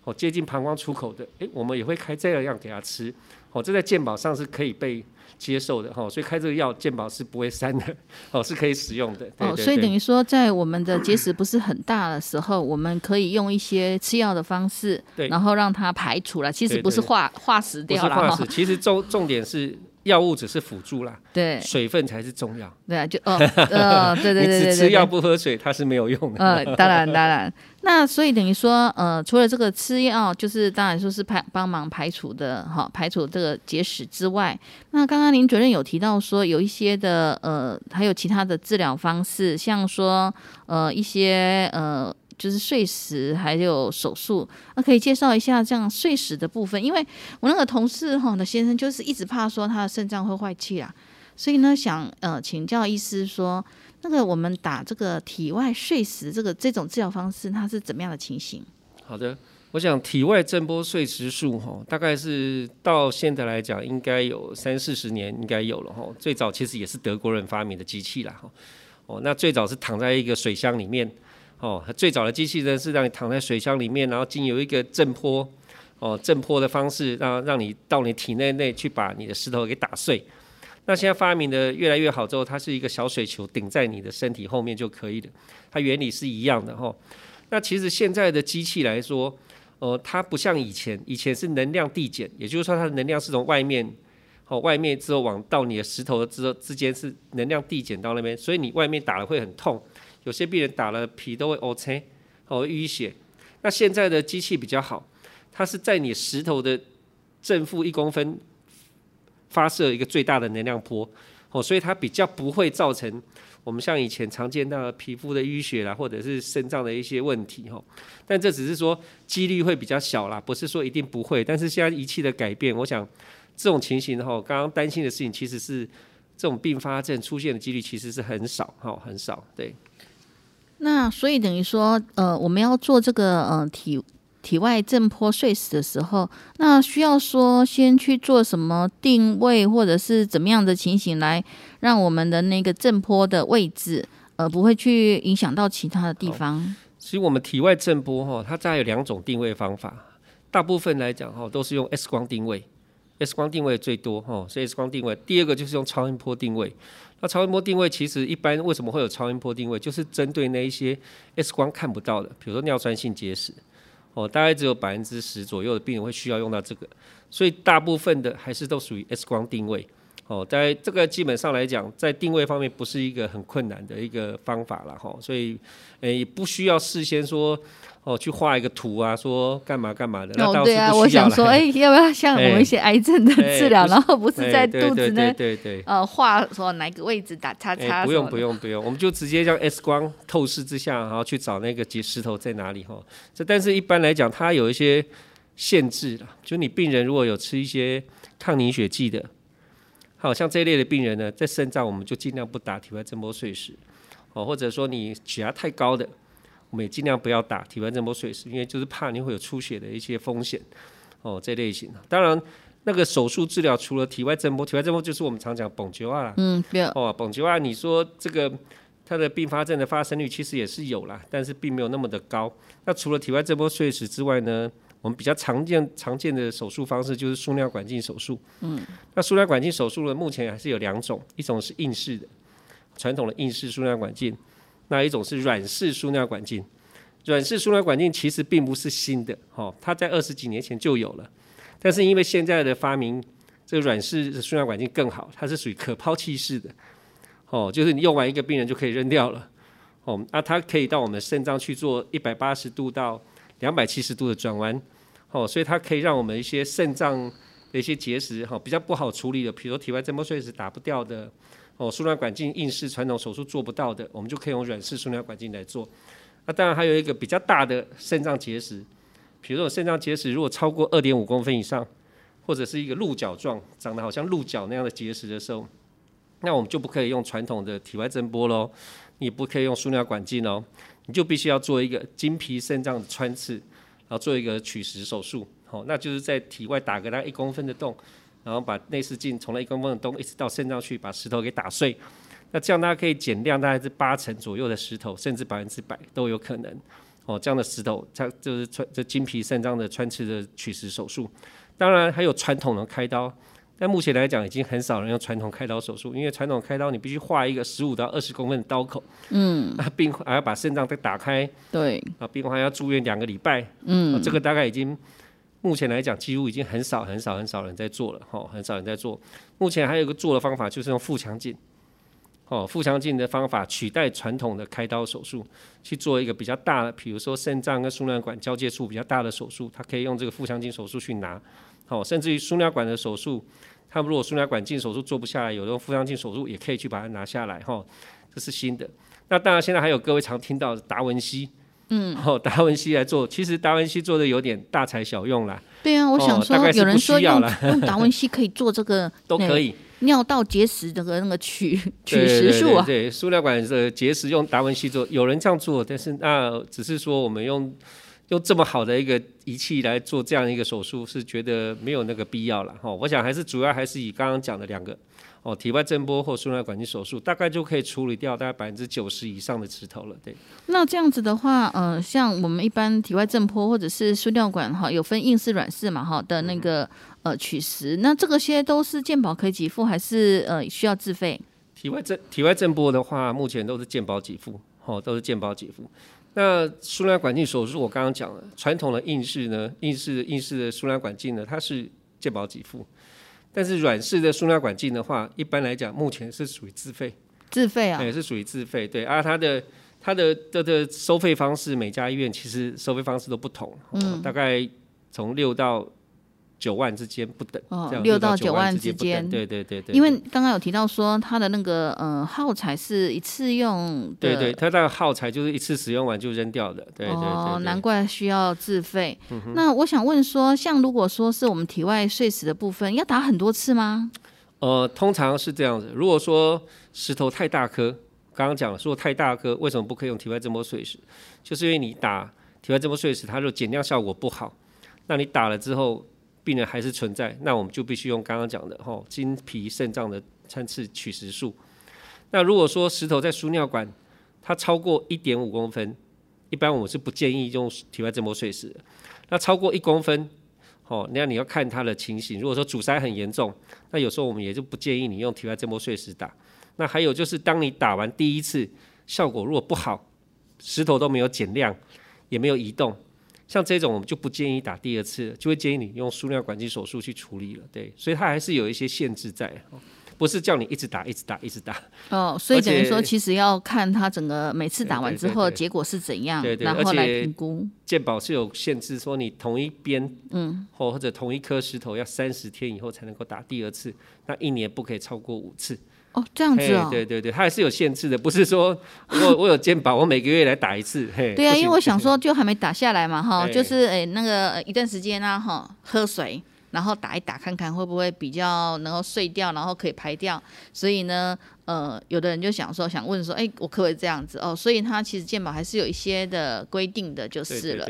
哦，接近膀胱出口的，诶，我们也会开这样药给他吃，哦，这在健保上是可以被接受的哈，所以开这个药健保是不会删的，哦，是可以使用的。哦，所以等于说，在我们的结石不是很大的时候，我们可以用一些吃药的方式，对，然后让它排除了，其实不是化化石掉了哈，其实重重点是。药物只是辅助啦，对，水分才是重要。对啊，就哦，呃，对对对对，吃药不喝水，它是没有用的。呃，当然当然，那所以等于说，呃，除了这个吃药，就是当然说是排帮忙排除的，哈，排除这个结石之外，那刚刚林主任有提到说，有一些的，呃，还有其他的治疗方式，像说，呃，一些，呃。就是碎石还有手术，那可以介绍一下这样碎石的部分，因为我那个同事哈的先生就是一直怕说他的肾脏会坏气啊，所以呢想呃请教医师说，那个我们打这个体外碎石这个这种治疗方式，它是怎么样的情形？好的，我想体外震波碎石术哈，大概是到现在来讲应该有三四十年应该有了哈，最早其实也是德国人发明的机器啦哈，哦那最早是躺在一个水箱里面。哦，最早的机器人是让你躺在水箱里面，然后经由一个震波，哦，震波的方式，让让你到你体内内去把你的石头给打碎。那现在发明的越来越好之后，它是一个小水球顶在你的身体后面就可以了，它原理是一样的哈。那其实现在的机器来说，呃，它不像以前，以前是能量递减，也就是说它的能量是从外面，哦，外面之后往到你的石头之之间是能量递减到那边，所以你外面打了会很痛。有些病人打了皮都会 O C，哦淤血。那现在的机器比较好，它是在你石头的正负一公分发射一个最大的能量波，哦，所以它比较不会造成我们像以前常见到的皮肤的淤血啦，或者是肾脏的一些问题哈。但这只是说几率会比较小啦，不是说一定不会。但是现在仪器的改变，我想这种情形哈，刚刚担心的事情其实是这种并发症出现的几率其实是很少哈，很少对。那所以等于说，呃，我们要做这个呃体体外震波碎石的时候，那需要说先去做什么定位，或者是怎么样的情形，来让我们的那个震波的位置，呃，不会去影响到其他的地方。其实我们体外震波哈，它再有两种定位方法，大部分来讲哈，都是用 X 光定位，X 光定位最多哈，所以 X 光定位。第二个就是用超音波定位。那超音波定位其实一般为什么会有超音波定位？就是针对那一些 X 光看不到的，比如说尿酸性结石，哦，大概只有百分之十左右的病人会需要用到这个，所以大部分的还是都属于 X 光定位。哦，在这个基本上来讲，在定位方面不是一个很困难的一个方法了哈，所以诶也不需要事先说哦去画一个图啊，说干嘛干嘛的。哦，对啊，我想说，哎，要不要像我们一些癌症的治疗，然后不是在肚子呢？对对对。呃，画说哪个位置打叉叉？不用不用不用，我们就直接让 X 光透视之下，然后去找那个结石头在哪里哈。这但是一般来讲，它有一些限制的，就你病人如果有吃一些抗凝血剂的。好像这一类的病人呢，在肾脏我们就尽量不打体外震波碎石，哦，或者说你血压太高的，我们也尽量不要打体外震波碎石，因为就是怕你会有出血的一些风险，哦，这类型的。当然，那个手术治疗除了体外震波，体外震波就是我们常讲蹦球啊，嗯，对，哦，蹦球啊，你说这个它的并发症的发生率其实也是有啦，但是并没有那么的高。那除了体外震波碎石之外呢？我们比较常见常见的手术方式就是输尿管镜手术。嗯，那输尿管镜手术呢，目前还是有两种，一种是硬式的，传统的硬式输尿管镜，那一种是软式输尿管镜。软式输尿管镜其实并不是新的，哈，它在二十几年前就有了，但是因为现在的发明，这个软式输尿管镜更好，它是属于可抛弃式的，哦，就是你用完一个病人就可以扔掉了，哦，那它可以到我们肾脏去做一百八十度到两百七十度的转弯。哦，所以它可以让我们一些肾脏的一些结石哈比较不好处理的，比如体外震波碎石打不掉的，哦，输尿管镜硬式传统手术做不到的，我们就可以用软式输尿管镜来做。那当然还有一个比较大的肾脏结石，比如说肾脏结石如果超过二点五公分以上，或者是一个鹿角状，长得好像鹿角那样的结石的时候，那我们就不可以用传统的体外震波喽，你不可以用输尿管镜哦，你就必须要做一个经皮肾脏的穿刺。然后做一个取石手术，哦，那就是在体外打个大概一公分的洞，然后把内视镜从那一公分的洞一直到肾脏去，把石头给打碎。那这样大家可以减量大概是八成左右的石头，甚至百分之百都有可能。哦这样的石头，它就是穿这经皮肾脏的穿刺的取石手术。当然还有传统的开刀，但目前来讲已经很少人用传统开刀手术，因为传统开刀你必须画一个十五到二十公分的刀口，嗯，啊病还要把肾脏再打开，对，啊病患还要住院两个礼拜，嗯，这个大概已经目前来讲几乎已经很少很少很少人在做了，哈，很少人在做。目前还有一个做的方法就是用腹腔镜。哦，腹腔镜的方法取代传统的开刀手术，去做一个比较大的，比如说肾脏跟输卵管交界处比较大的手术，它可以用这个腹腔镜手术去拿。哦，甚至于输尿管的手术，他们如果输尿管镜手术做不下来，有的腹腔镜手术也可以去把它拿下来。哈，这是新的。那当然，现在还有各位常听到达文西，嗯，哦，达文西来做，其实达文西做的有点大材小用啦。对啊，我想说，有人说用用达文 西可以做这个都可以。尿道结石的那个取 取石术啊，对，输尿管的结石用达文西做，有人这样做，但是那只是说我们用用这么好的一个仪器来做这样一个手术，是觉得没有那个必要了哈。我想还是主要还是以刚刚讲的两个哦，体外震波或输尿管镜手术，大概就可以处理掉大概百分之九十以上的石头了。对，那这样子的话，呃，像我们一般体外震波或者是输尿管哈，有分硬式、软式嘛哈的那个。呃，取石，那这个些都是健保可以给付，还是呃需要自费？体外震体外震波的话，目前都是健保给付，哦，都是健保给付。那输卵管镜手术，我刚刚讲了，传统的硬式呢，硬式硬式的输卵管镜呢，它是健保给付，但是软式的输卵管镜的话，一般来讲，目前是属于自费，自费啊，也是属于自费，对啊，它的它的的的收费方式，每家医院其实收费方式都不同，嗯，大概从六到。九万之间不等，哦，六到九万之间，对对对对。因为刚刚有提到说，它的那个呃耗材是一次用，对对，它那个耗材就是一次使用完就扔掉的，对对对。哦，难怪需要自费。那我想问说，像如果说是我们体外碎石的部分，要打很多次吗？呃，通常是这样子。如果说石头太大颗，刚刚讲了，说太大颗，为什么不可以用体外震波碎石？就是因为你打体外震波碎石，它就减量效果不好。那你打了之后。病人还是存在，那我们就必须用刚刚讲的吼经皮肾脏的穿刺取石术。那如果说石头在输尿管，它超过一点五公分，一般我们是不建议用体外震波碎石。那超过一公分，哦，那你要看它的情形。如果说阻塞很严重，那有时候我们也就不建议你用体外震波碎石打。那还有就是，当你打完第一次效果如果不好，石头都没有减量，也没有移动。像这种我们就不建议打第二次，就会建议你用输尿管镜手术去处理了。对，所以它还是有一些限制在，不是叫你一直打、一直打、一直打。哦，所以等于说，其实要看它整个每次打完之后结果是怎样，然后来评估。健保是有限制，说你同一边，嗯，或或者同一颗石头要三十天以后才能够打第二次，那一年不可以超过五次。哦，这样子哦，对对对，它还是有限制的，不是说我 我有肩膀，我每个月来打一次，嘿。对啊，因为我想 说，就还没打下来嘛，哈，就是诶那个一段时间啊，哈，喝水。然后打一打看看会不会比较能够碎掉，然后可以排掉。所以呢，呃，有的人就想说，想问说，哎，我可不可以这样子哦？所以他其实健保还是有一些的规定的，就是了。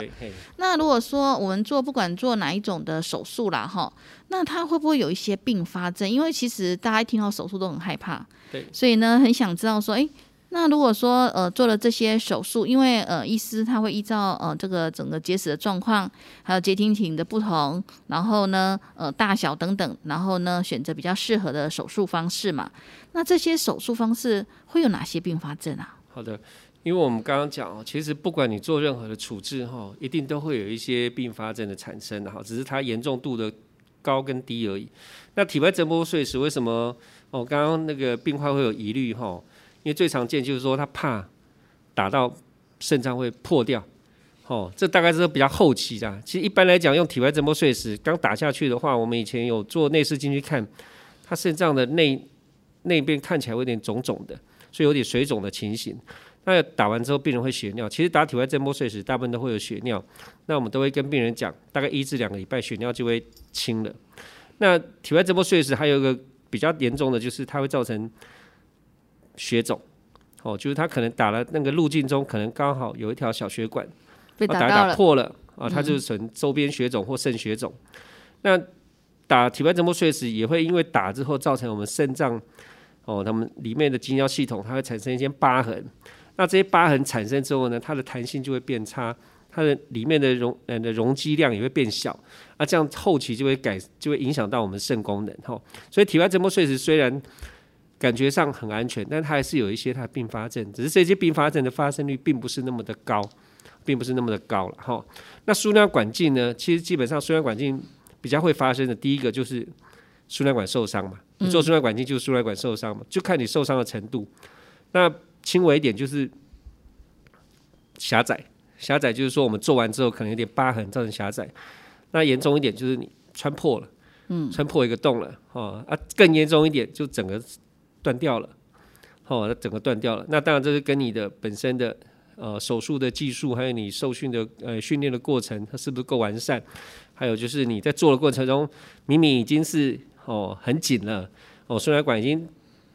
那如果说我们做不管做哪一种的手术啦，哈，那他会不会有一些并发症？因为其实大家一听到手术都很害怕，对，所以呢，很想知道说，哎。那如果说呃做了这些手术，因为呃医师他会依照呃这个整个结石的状况，还有结晶体的不同，然后呢呃大小等等，然后呢选择比较适合的手术方式嘛。那这些手术方式会有哪些并发症啊？好的，因为我们刚刚讲哦，其实不管你做任何的处置哈，一定都会有一些并发症的产生哈，只是它严重度的高跟低而已。那体外震波碎石为什么哦刚刚那个病患会有疑虑哈？因为最常见就是说他怕打到肾脏会破掉，哦，这大概是比较后期的。其实一般来讲，用体外震波碎石刚打下去的话，我们以前有做内视镜去看，他肾脏的内那边看起来有点肿肿的，所以有点水肿的情形。那打完之后病人会血尿，其实打体外震波碎石大部分都会有血尿，那我们都会跟病人讲，大概一至两个礼拜血尿就会清了。那体外震波碎石还有一个比较严重的就是它会造成。血肿，哦，就是他可能打了那个路径中，可能刚好有一条小血管被打打破了啊，它就是成周边血肿或肾血肿。那打体外震波碎石也会因为打之后造成我们肾脏哦，他们里面的精腰系统它会产生一些疤痕。那这些疤痕产生之后呢，它的弹性就会变差，它的里面的容呃的容积量也会变小，啊，这样后期就会改就会影响到我们肾功能哈。所以体外震波碎石虽然感觉上很安全，但它还是有一些它的并发症，只是这些并发症的发生率并不是那么的高，并不是那么的高了哈。那输尿管镜呢，其实基本上输尿管镜比较会发生的第一个就是输尿管受伤嘛，你做输尿管镜就是输尿管受伤嘛，就看你受伤的程度。那轻微一点就是狭窄，狭窄就是说我们做完之后可能有点疤痕造成狭窄。那严重一点就是你穿破了，嗯，穿破一个洞了，哦啊，更严重一点就整个断掉了，哦，整个断掉了。那当然这是跟你的本身的呃手术的技术，还有你受训的呃训练的过程，它是不是够完善？还有就是你在做的过程中，明明已经是哦很紧了，哦输尿管已经。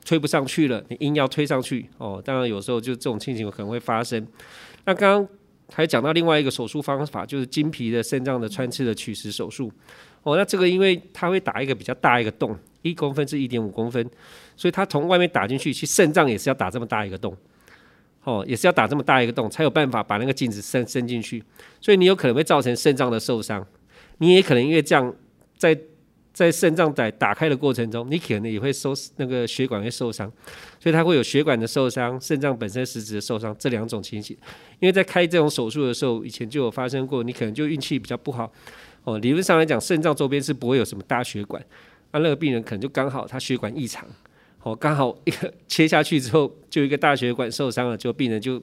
推不上去了，你硬要推上去哦。当然有时候就这种情形可能会发生。那刚刚还讲到另外一个手术方法，就是经皮的肾脏的穿刺的取石手术。哦，那这个因为它会打一个比较大一个洞，一公分至一点五公分，所以它从外面打进去，其实肾脏也是要打这么大一个洞。哦，也是要打这么大一个洞，才有办法把那个镜子伸伸进去。所以你有可能会造成肾脏的受伤，你也可能因为这样在。在肾脏在打开的过程中，你可能也会受那个血管会受伤，所以它会有血管的受伤、肾脏本身实质的受伤这两种情形。因为在开这种手术的时候，以前就有发生过，你可能就运气比较不好哦。理论上来讲，肾脏周边是不会有什么大血管，啊，那个病人可能就刚好他血管异常，哦，刚好一个切下去之后，就一个大血管受伤了，就病人就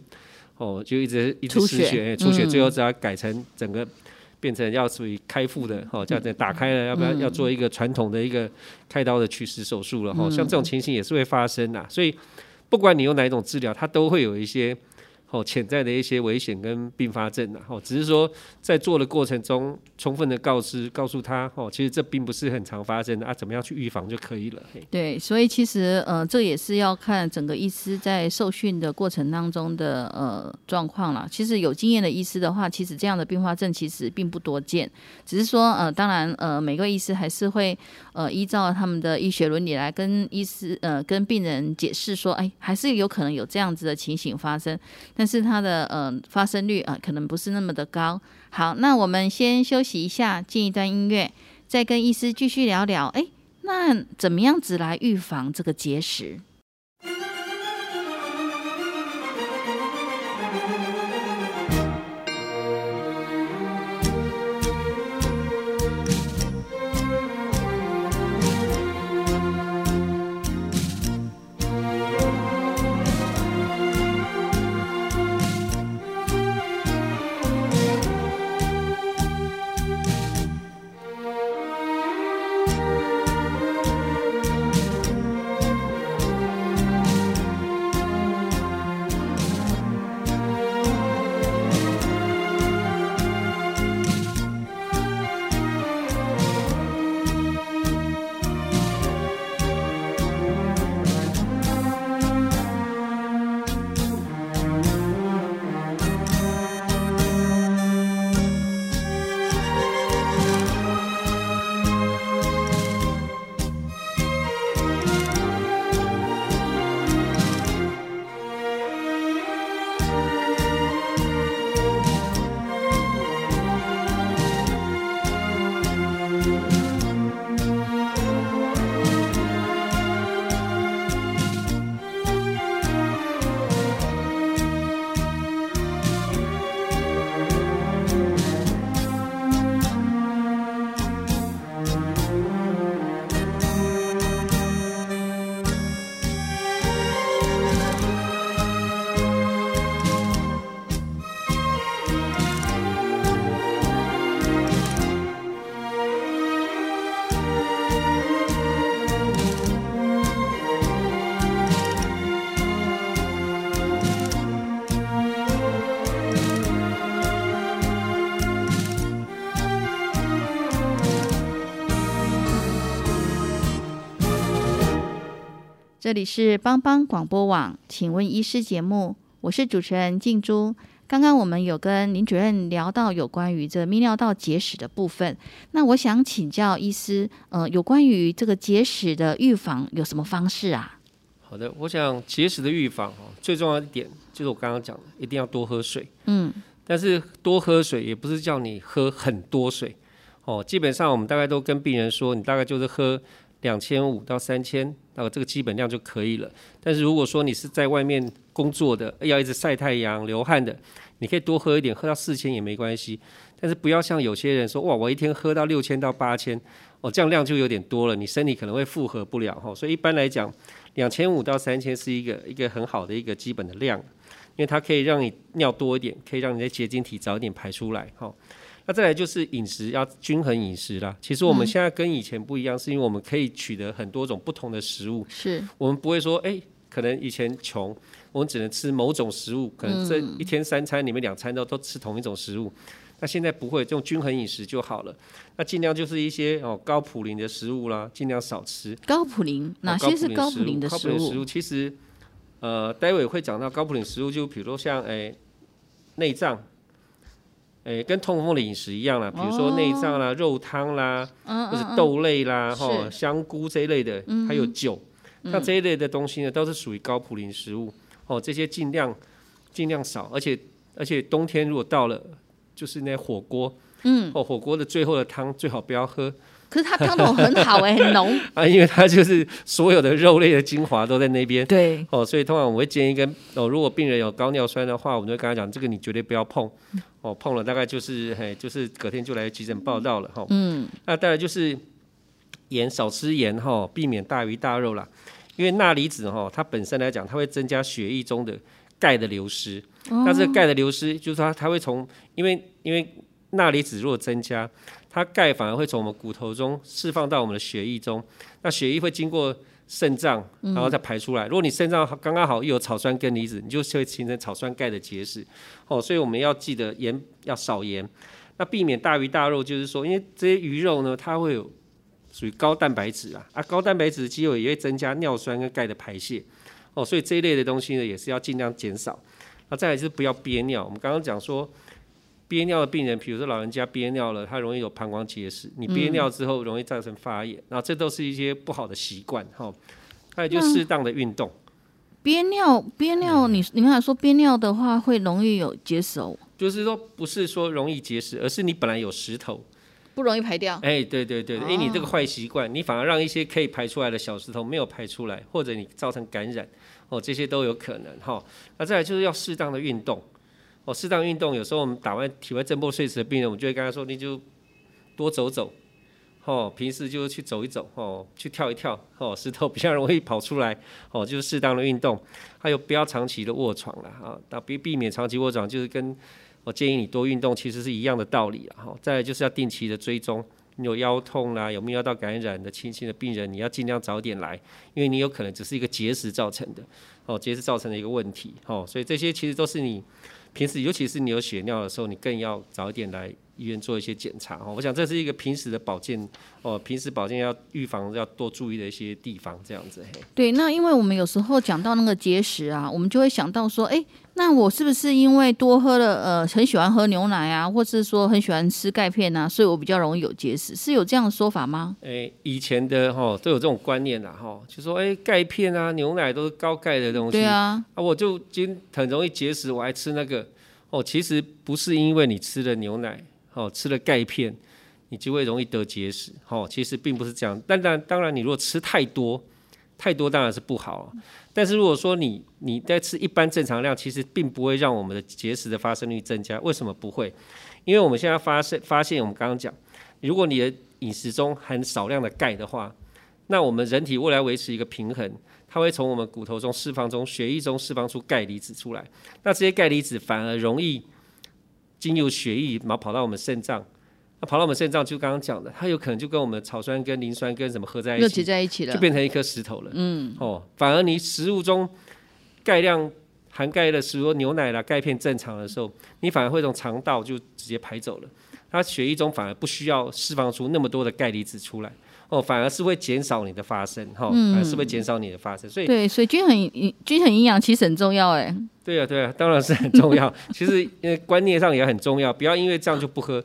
哦就一直一直失血，出血，最后只要改成整个。变成要属于开腹的，哈，这样子打开了，要不要要做一个传统的一个开刀的取石手术了，哈，像这种情形也是会发生的，所以不管你用哪一种治疗，它都会有一些。哦，潜在的一些危险跟并发症啊，哦，只是说在做的过程中，充分的告知告诉他，哦，其实这并不是很常发生的啊，怎么样去预防就可以了。对，所以其实呃，这也是要看整个医师在受训的过程当中的呃状况了。其实有经验的医师的话，其实这样的并发症其实并不多见，只是说呃，当然呃，每个医师还是会呃依照他们的医学伦理来跟医师呃跟病人解释说，哎，还是有可能有这样子的情形发生。但是它的呃发生率啊，可能不是那么的高。好，那我们先休息一下，进一段音乐，再跟医师继续聊聊。哎，那怎么样子来预防这个结石？这里是帮帮广播网，请问医师节目，我是主持人静珠。刚刚我们有跟林主任聊到有关于这泌尿道结石的部分，那我想请教医师，呃，有关于这个结石的预防有什么方式啊？好的，我想结石的预防哦，最重要一点就是我刚刚讲的，一定要多喝水。嗯，但是多喝水也不是叫你喝很多水哦，基本上我们大概都跟病人说，你大概就是喝两千五到三千，那这个基本量就可以了。但是如果说你是在外面工作的，要一直晒太阳、流汗的，你可以多喝一点，喝到四千也没关系。但是不要像有些人说，哇，我一天喝到六千到八千，哦，这样量就有点多了，你身体可能会负荷不了哈。所以一般来讲，两千五到三千是一个一个很好的一个基本的量，因为它可以让你尿多一点，可以让你的结晶体早一点排出来哈。那再来就是饮食要均衡饮食啦。其实我们现在跟以前不一样，是因为我们可以取得很多种不同的食物，是我们不会说，哎、可能以前穷，我们只能吃某种食物，可能这一天三餐里面两餐都都吃同一种食物。那现在不会，这种均衡饮食就好了。那尽量就是一些哦高普林的食物啦，尽量少吃。高普林，哪哦些是高普林的食物？高普林食物其实，呃，待会会讲到高普林食物，就比如说像诶内脏，诶跟痛风的饮食一样啦，比如说内脏啦、肉汤啦，或者豆类啦、是。嗯哈香菇这一类的，还有酒，像这一类的东西呢，都是属于高普林食物。哦，这些尽量尽量少，而且而且冬天如果到了，就是那火锅，嗯，哦火锅的最后的汤最好不要喝，可是它汤头很好哎、很浓。啊，因为它就是所有的肉类的精华都在那边。对，哦，所以通常我们会建议跟哦，如果病人有高尿酸的话，我们就会跟他讲，这个你绝对不要碰。哦，碰了大概就是嘿，就是隔天就来急诊报道了哈。嗯。那当然就是盐，少吃盐哈，避免大鱼大肉啦。因为钠离子哈，它本身来讲，它会增加血液中的钙的流失。那这个钙的流失，就是它它会从，因为因为钠离子如果增加，它钙反而会从我们骨头中释放到我们的血液中，那血液会经过肾脏，然后再排出来。如果你肾脏刚刚好又有草酸根离子，你就会形成草酸钙的结石。哦，所以我们要记得盐要少盐，那避免大鱼大肉，就是说，因为这些鱼肉呢，它会有属于高蛋白质啊，啊，高蛋白质的肌肉也会增加尿酸跟钙的排泄。哦，所以这一类的东西呢，也是要尽量减少。那再来就是不要憋尿，我们刚刚讲说。憋尿的病人，比如说老人家憋尿了，他容易有膀胱结石。你憋尿之后容易造成发炎，然后这都是一些不好的习惯哈。还有就适当的运动，憋尿，憋尿，你你刚才说憋尿的话会容易有结石哦，就是说不是说容易结石，而是你本来有石头，不容易排掉。哎，对对对，因为你这个坏习惯，你反而让一些可以排出来的小石头没有排出来，或者你造成感染，哦，这些都有可能哈。那再来就是要适当的运动，哦，适当运动，有时候我们打完体外震波碎石的病人，我们就会跟他说，你就多走走，哦，平时就去走一走，哦，去跳一跳，哦，石头比较容易跑出来，哦，就是适当的运动，还有不要长期的卧床了，啊，那避避免长期卧床，就是跟我建议你多运动，其实是一样的道理啊。哈，再来就是要定期的追踪，你有腰痛啦，有泌尿道感染的轻轻的病人，你要尽量早点来，因为你有可能只是一个结石造成的，哦，结石造成的一个问题，哦，所以这些其实都是你平时，尤其是你有血尿的时候，你更要早一点来医院做一些检查。哦，我想这是一个平时的保健，哦，平时保健要预防要多注意的一些地方，这样子。嘿，对，那因为我们有时候讲到那个结石啊，我们就会想到说，哎，那我是不是因为多喝了呃很喜欢喝牛奶啊，或是说很喜欢吃钙片啊，所以我比较容易有结石？是有这样的说法吗？诶，以前的哈、都有这种观念啦哈、就说哎钙片啊、牛奶都是高钙的东西，对啊，啊，我就今很容易结石，我还吃那个哦。其实不是因为你吃了牛奶，哦，吃了钙片，你就会容易得结石，哦，其实并不是这样。但当当然，你如果吃太多，太多当然是不好。但是如果说你你在吃一般正常量，其实并不会让我们的结石的发生率增加。为什么不会？因为我们现在发现发现，我们刚刚讲，如果你的饮食中含少量的钙的话，那我们人体为了维持一个平衡，它会从我们骨头中释放中血液中释放出钙离子出来。那这些钙离子反而容易经由血液，然后跑到我们肾脏。那跑到我们肾脏，就刚刚讲的，它有可能就跟我们草酸跟、磷酸跟什么合在一起又结，在一起了就。变成一颗石头了。嗯，哦，反而你食物中钙量含钙的食物，牛奶啦、钙片正常的时候，你反而会从肠道就直接排走了。它血液中反而不需要释放出那么多的钙离子出来，哦，反而是会减少你的发生，哈、反而是会减少你的发生。所以，对，所以均衡营均衡营养其实很重要哎。对啊，对啊，当然是很重要。其实，因为观念上也很重要，不要因为这样就不喝。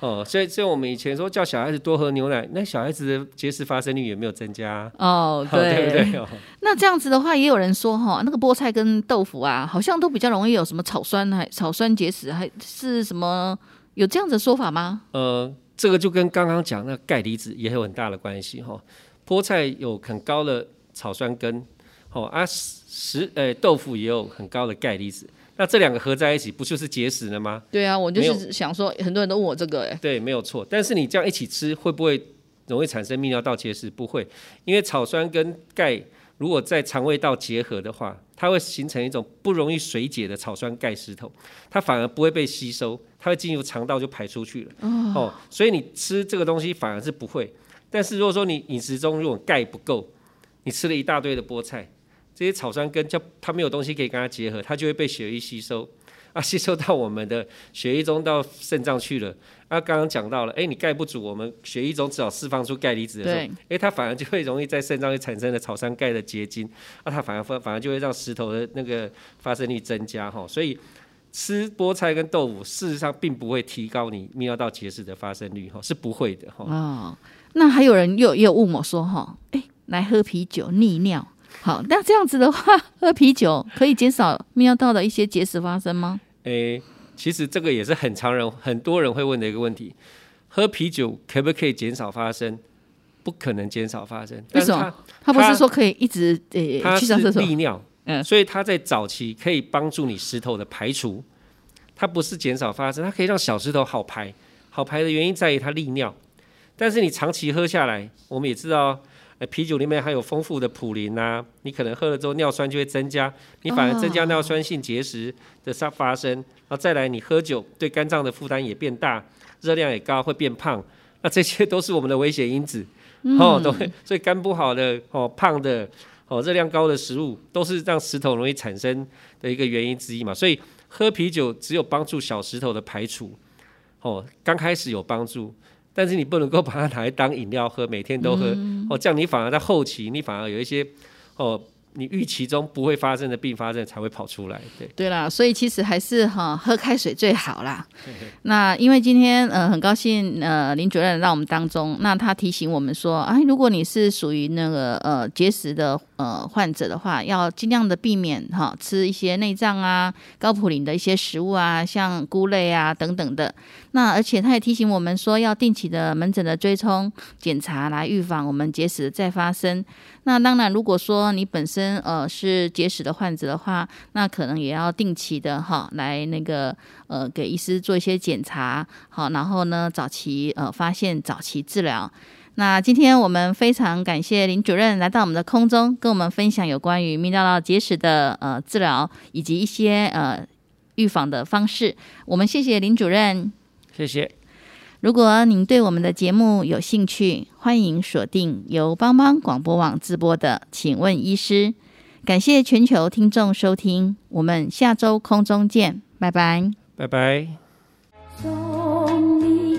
哦，所以所以我们以前说叫小孩子多喝牛奶，那小孩子的结石发生率有没有增加啊，哦，对不对？哦那这样子的话，也有人说哈，那个菠菜跟豆腐啊，好像都比较容易有什么草酸，还草酸结石，还是什么？有这样子的说法吗？呃，这个就跟刚刚讲那钙离子也有很大的关系哈、菠菜有很高的草酸根，哦啊食呃豆腐也有很高的钙离子，那这两个合在一起不就是结石了吗？对啊，我就是想说，很多人都问我这个、哎，对，没有错。但是你这样一起吃，会不会容易产生泌尿道结石？不会，因为草酸跟钙如果在肠胃道结合的话，它会形成一种不容易水解的草酸钙石头，它反而不会被吸收，它会进入肠道就排出去了。哦，所以你吃这个东西反而是不会。但是如果说你饮食中如果钙不够，你吃了一大堆的菠菜，这些草酸根就它没有东西可以跟它结合，它就会被血液吸收。啊，吸收到我们的血液中到肾脏去了。啊，刚刚讲到了，哎，你钙不足，我们血液中只好释放出钙离子的时候，哎，它反而就会容易在肾脏会产生的草酸钙的结晶，啊，它反而反反而就会让石头的那个发生率增加哈。所以吃菠菜跟豆腐，事实上并不会提高你泌尿道结石的发生率哈，是不会的哈。哦，那还有人又又问我说哈，哎，来喝啤酒利尿。好，那这样子的话，喝啤酒可以减少泌尿道的一些结石发生吗？诶，其实这个也是很常人很多人会问的一个问题：喝啤酒可不可以减少发生？不可能减少发生，为什么它他不是说可以一直它呃去上厕所？是利尿，嗯所以它在早期可以帮助你石头的排除，它不是减少发生，它可以让小石头好排。好排的原因在于它利尿，但是你长期喝下来，我们也知道，呃，啤酒里面含有丰富的普林啊，你可能喝了之后尿酸就会增加，你反而增加尿酸性结石的发发生，然后再来你喝酒对肝脏的负担也变大，热量也高，会变胖，那这些都是我们的危险因子。哦，都会，所以肝不好的哦，胖的哦，热量高的食物都是让石头容易产生的一个原因之一嘛。所以喝啤酒只有帮助小石头的排除，哦，刚开始有帮助，但是你不能够把它拿来当饮料喝，每天都喝，哦，这样你反而在后期你反而有一些哦，你预期中不会发生的并发症才会跑出来，对。对啦，所以其实还是哈喝开水最好啦。那因为今天呃很高兴呃林主任来到我们当中，那他提醒我们说，哎，如果你是属于那个呃结石的呃患者的话，要尽量的避免哈吃一些内脏啊、高普林的一些食物啊，像菇类啊等等的。那而且他也提醒我们说，要定期的门诊的追踪检查，来预防我们结石再发生。那当然，如果说你本身呃是结石的患者的话，那可能也要定期的哈来那个呃给医师做一些检查，好，然后呢早期呃发现早期治疗。那今天我们非常感谢林主任来到我们的空中，跟我们分享有关于泌尿道结石的呃治疗以及一些呃预防的方式。我们谢谢林主任。谢谢。如果您对我们的节目有兴趣，欢迎锁定由帮帮广播网直播的《请问医师》。感谢全球听众收听，我们下周空中见，拜拜。拜拜。送你